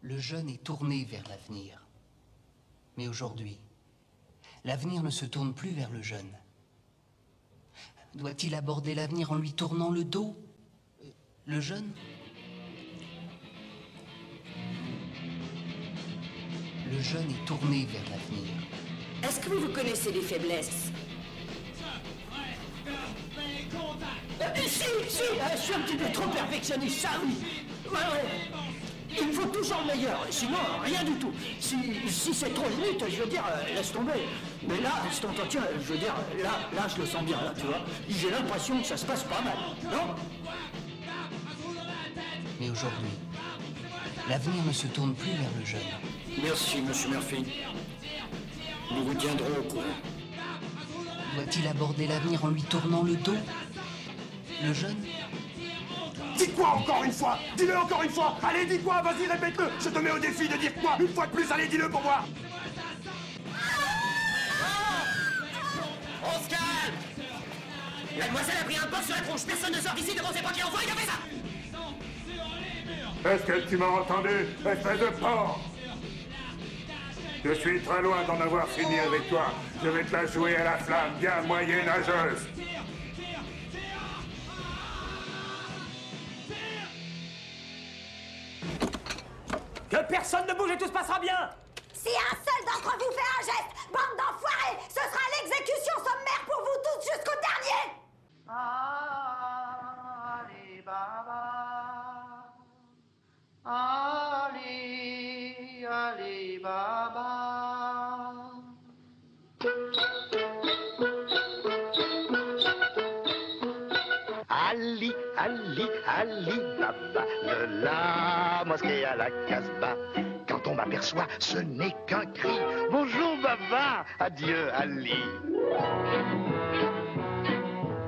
Le jeune est tourné vers l'avenir. Mais aujourd'hui, l'avenir ne se tourne plus vers le jeune. Doit-il aborder l'avenir en lui tournant le dos? Le jeune Le jeune est tourné vers l'avenir. Est-ce que vous connaissez des faiblesses? Euh, si, si, euh, je suis un petit peu trop perfectionniste, ça oui. Il me faut toujours le meilleur, sinon rien du tout. Si, si c'est trop limite, je veux dire, euh, laisse tomber. Mais là, cet entretien, je veux dire, là, là, je le sens bien, là, tu vois. J'ai l'impression que ça se passe pas mal, non? Mais aujourd'hui, l'avenir ne se tourne plus vers le jeune. Merci, monsieur Murphy. Nous vous tiendrons au courant. Doit-il aborder l'avenir en lui tournant le dos? Le jeune? Dis quoi encore une fois Dis-le encore une fois. Allez, dis quoi Vas-y, répète-le. Je te mets au défi de dire quoi Une fois de plus, allez, dis-le pour voir On se calme Mademoiselle a pris un porc sur la tronche, personne ne sort d'ici devant ses envoie, il a fait ça Est-ce que tu m'as entendu, espèce de porc Je suis très loin d'en avoir fini avec toi. Je vais te la jouer à la flamme, bien moyenâgeuse. Que personne ne bouge et tout se passera bien Si un seul d'entre vous fait un geste, bande d'enfoirés, ce sera l'exécution sommaire pour vous tous jusqu'au dernier Ali Baba. Ali, Ali Baba. Ali, Ali, Baba, de la mosquée à la Casbah. Quand on m'aperçoit, ce n'est qu'un cri. Bonjour Baba, adieu Ali.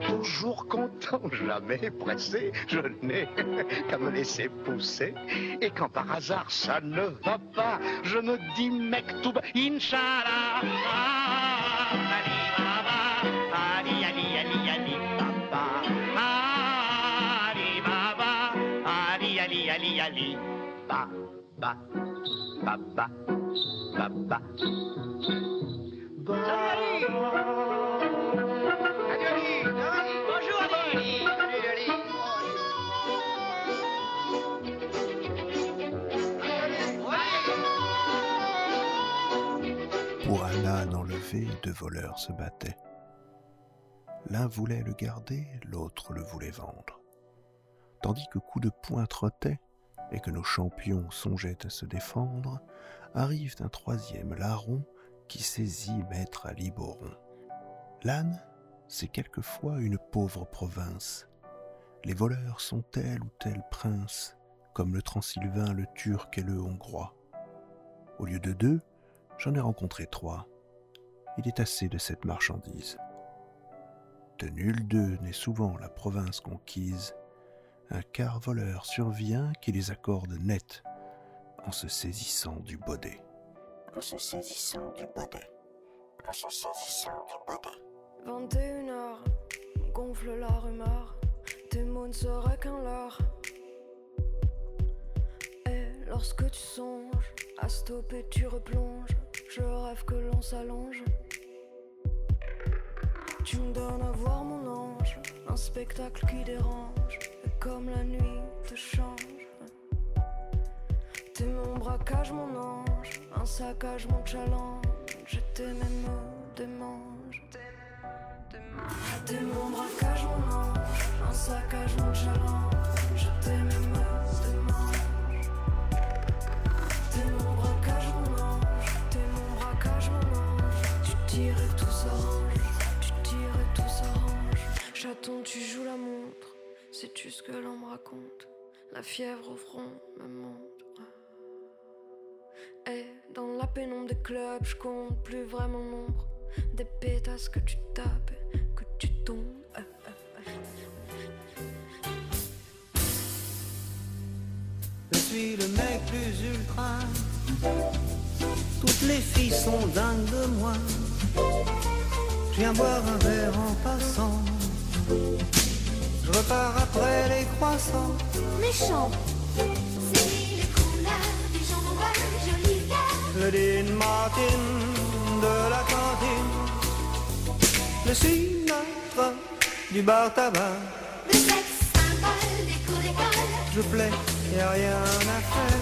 Toujours content, jamais pressé, je n'ai qu'à me laisser pousser. Et quand par hasard ça ne va pas, je me dis mektoub, Inch'Allah. Ali Baba, Baba, Baba. Bonjour Ali. Salut Ali. Pour un âne enlevé, deux voleurs se battaient. L'un voulait le garder, l'autre le voulait vendre. Tandis que coups de poing trottaient et que nos champions songeaient à se défendre, arrive un troisième larron qui saisit maître à Liboron. L'âne, c'est quelquefois une pauvre province. Les voleurs sont tel ou tel prince, comme le Transylvain, le Turc et le Hongrois. Au lieu de deux, j'en ai rencontré trois. Il est assez de cette marchandise. De nul d'eux n'est souvent la province conquise. Un quart voleur survient qui les accorde net en se saisissant du baudet. En se saisissant du baudet. En se saisissant du baudet. 21h, gonfle la rumeur, tes mots ne seraient qu'un leurre. Et lorsque tu songes à stopper, tu replonges. Je rêve que l'on s'allonge. Tu me donnes à voir mon ange, un spectacle qui dérange. Comme la nuit te change. T'es mon braquage, mon ange, un saccage, mon challenge. T'es mes mots, des manges. T'es mon braquage, mon ange, un saccage, mon challenge. T'es mes mots, des manges. T'es mon braquage, mon ange, t'es mon braquage, mon ange. Tu tires et tout s'arrange, tu tires et tout s'arrange. Chaton, tu joues la montre, sais-tu ce que l'on me raconte? La fièvre au front me monte. Et dans la pénombre des clubs, je compte plus vraiment nombre des pétasses que tu tapes, que tu tombes. Je suis le mec plus ultra. Toutes les filles sont dingues de moi. Je viens boire un verre en passant. Je repars après les croissants. Méchant. C'est les couleurs du jour le Dean Martin de la cantine, le Sinatra du bar tabac. Le sexe symbole des cours d'école. Je plais, y a rien à faire.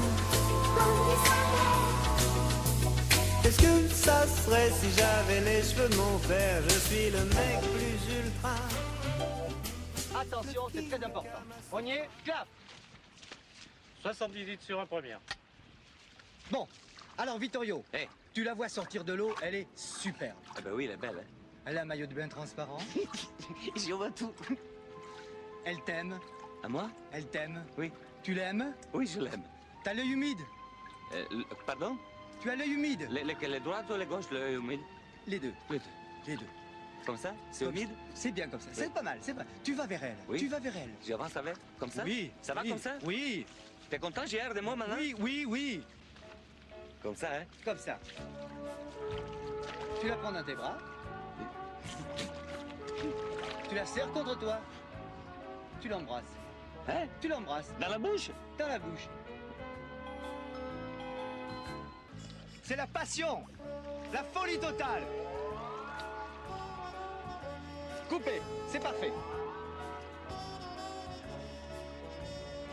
Qu'est-ce que ça serait si j'avais les cheveux de mon père? Je suis le mec plus ultra. Attention, c'est très important. On y est Clap 78 sur un premier. Bon, alors Vittorio, tu la vois sortir de l'eau, elle est superbe. Ah bah oui, elle est belle. Hein. Elle a un maillot de bain transparent. J'y vois tout. Elle t'aime. À moi? Elle t'aime. Oui. Tu l'aimes? Oui, je l'aime. T'as l'œil humide. Euh, pardon? Tu as l'œil humide. Le- Lequel, le droit ou le gauche, le humide? Les deux. Les deux. Les deux. Comme ça C'est humide. C'est bien comme ça. C'est pas mal, c'est pas. Tu vas vers elle. Oui. Tu vas vers elle. J'avance avec Comme ça Oui. Ça va oui, comme ça Oui. T'es content, j'ai l'air de moi maintenant Oui, oui, oui. Comme ça, hein Comme ça. Tu la prends dans tes bras. Tu la serres contre toi. Tu l'embrasses. Hein Tu l'embrasses. Dans la bouche Dans la bouche. C'est la passion. La folie totale. Coupez. C'est parfait.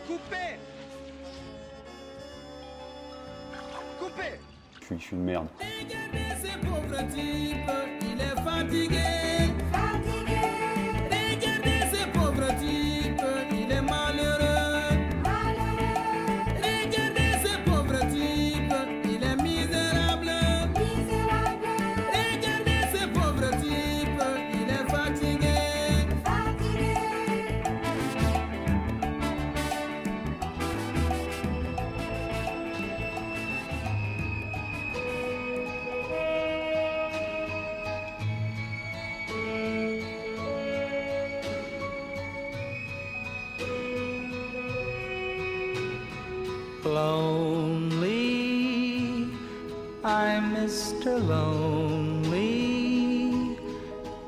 Coupez. Coupez. Je suis, je suis une merde. Il est fatigué. I'm Mr. Lonely.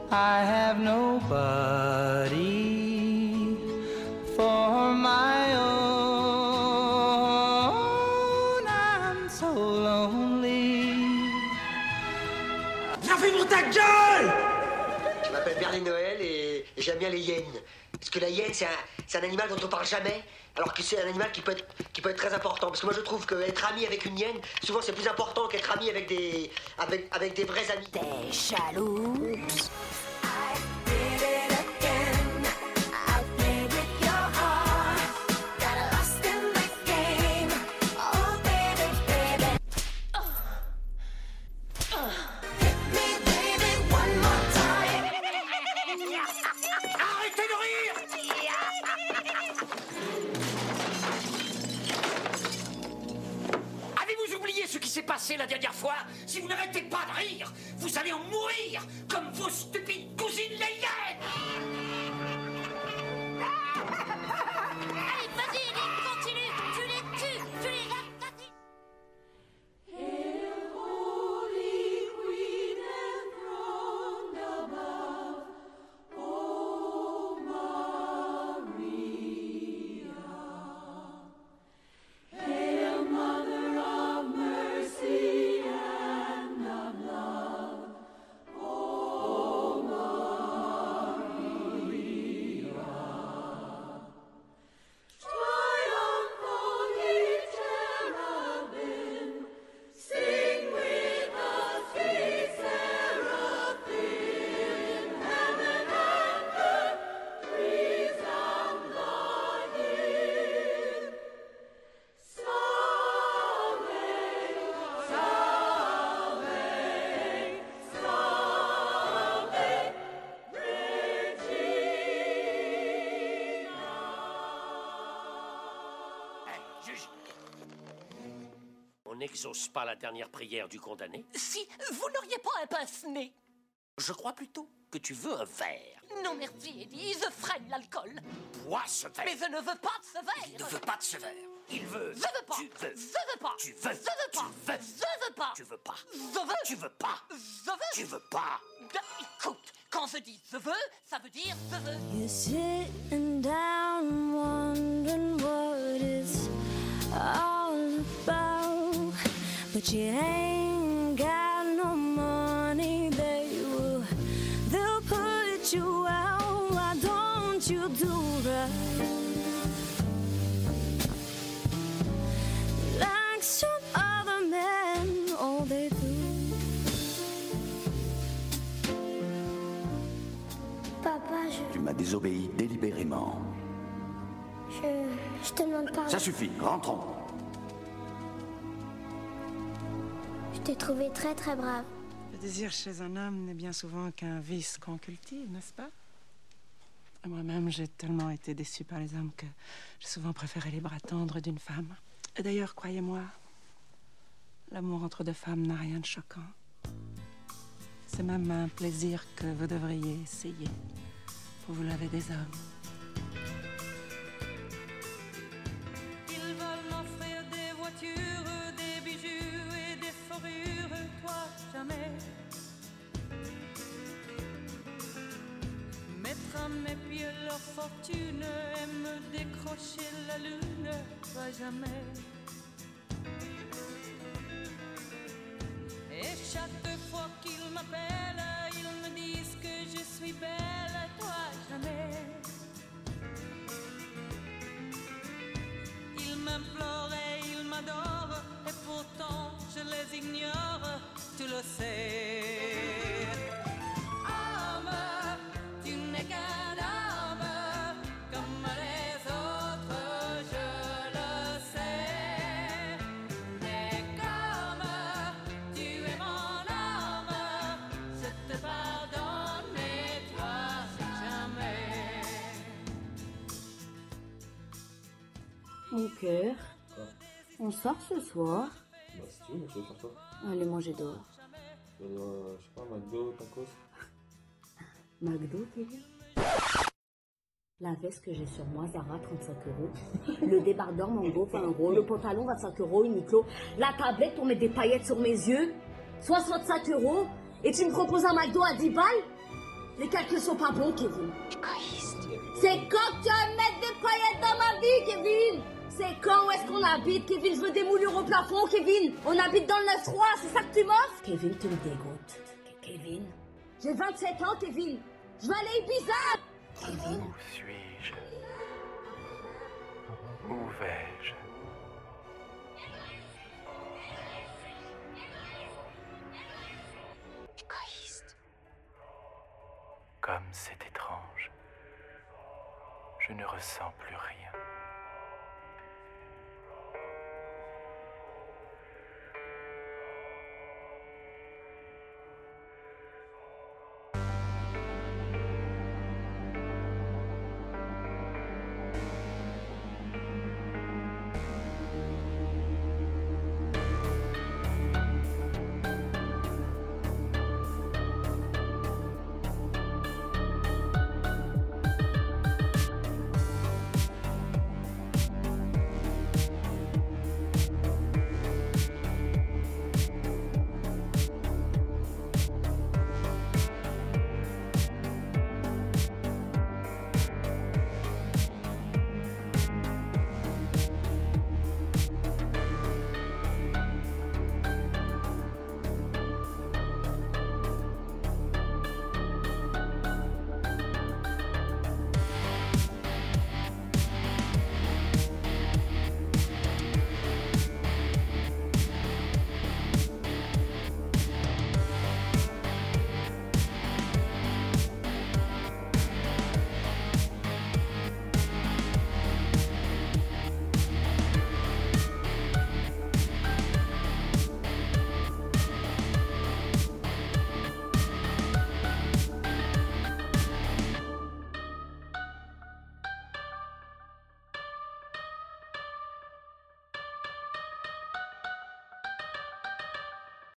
I have nobody for my own. I'm so lonely. Bien fait pour ta gueule Je m'appelle Berlin Noël et j'aime bien les hyènes. Parce que la hyène, c'est un, c'est un animal dont on parle jamais, alors que c'est un animal qui peut, être, très important. Parce que moi, je trouve qu'être ami avec une hyène, souvent, c'est plus important qu'être ami avec des, avec, des vrais amis. Passé la dernière fois Si vous n'arrêtez pas de rire, vous allez en mourir comme vos stupides cousines les hyènes n'exauce pas la dernière prière du condamné Si vous n'auriez pas un pince-nez Je crois plutôt que tu veux un verre. Non merci, Eddie, je freine l'alcool. Bois ce verre. Mais je ne veux pas de ce verre. Il ne veut pas de ce verre. Il veut. Je veux pas. Tu veux. Je veux pas. Tu veux. Je veux pas. Tu veux. Je veux pas. Tu veux pas. Je veux. Tu veux pas. Je veux. Tu veux pas. Écoute, quand je dis je veux, ça veut dire je veux. You're sitting down wondering what it's all But you ain't got no money, they will, they'll put. Why don't you do Tu m'as désobéi délibérément. Je. Te demande. Ça suffit, rentrons. Je t'ai trouvé très très brave. Le désir chez un homme n'est bien souvent qu'un vice qu'on cultive, n'est-ce pas? Moi-même, j'ai tellement été déçue par les hommes que j'ai souvent préféré les bras tendres d'une femme. Et d'ailleurs, croyez-moi, l'amour entre deux femmes n'a rien de choquant. C'est même un plaisir que vous devriez essayer pour vous laver des hommes. Ils veulent m'offrir des voitures, toi jamais. Mettre à mes pieds leur fortune et me décrocher la lune, toi jamais. Et chaque fois qu'ils m'appellent, ils me disent que je suis belle, Mon cœur, on sort ce soir. Bah, si tu veux, faire quoi Allez manger dehors. euh, Je sais pas, McDo, tacos McDo, Kevin La veste que j'ai sur moi, Zara, 35 euros. Le débardeur Mango, 20 euros. Le pantalon, 25 euros, Uniqlo. La tablette pour mettre des paillettes sur mes yeux, 65 euros. Et tu me proposes un McDo à 10 balles? Les calculs sont pas bons, Kevin. C'est quand que tu vas mettre des paillettes dans ma vie, Kevin C'est quand où est-ce qu'on habite, Kevin? Je veux des moulures au plafond, Kevin On habite dans le 9-3, c'est ça que tu m'offres? Kevin, tu me dégoûtes. Kevin J'ai 27 ans, Kevin Je vais aller Kevin Où suis-je? Où vais-je? Égoïste. Comme c'est étrange. Je ne ressens plus rien.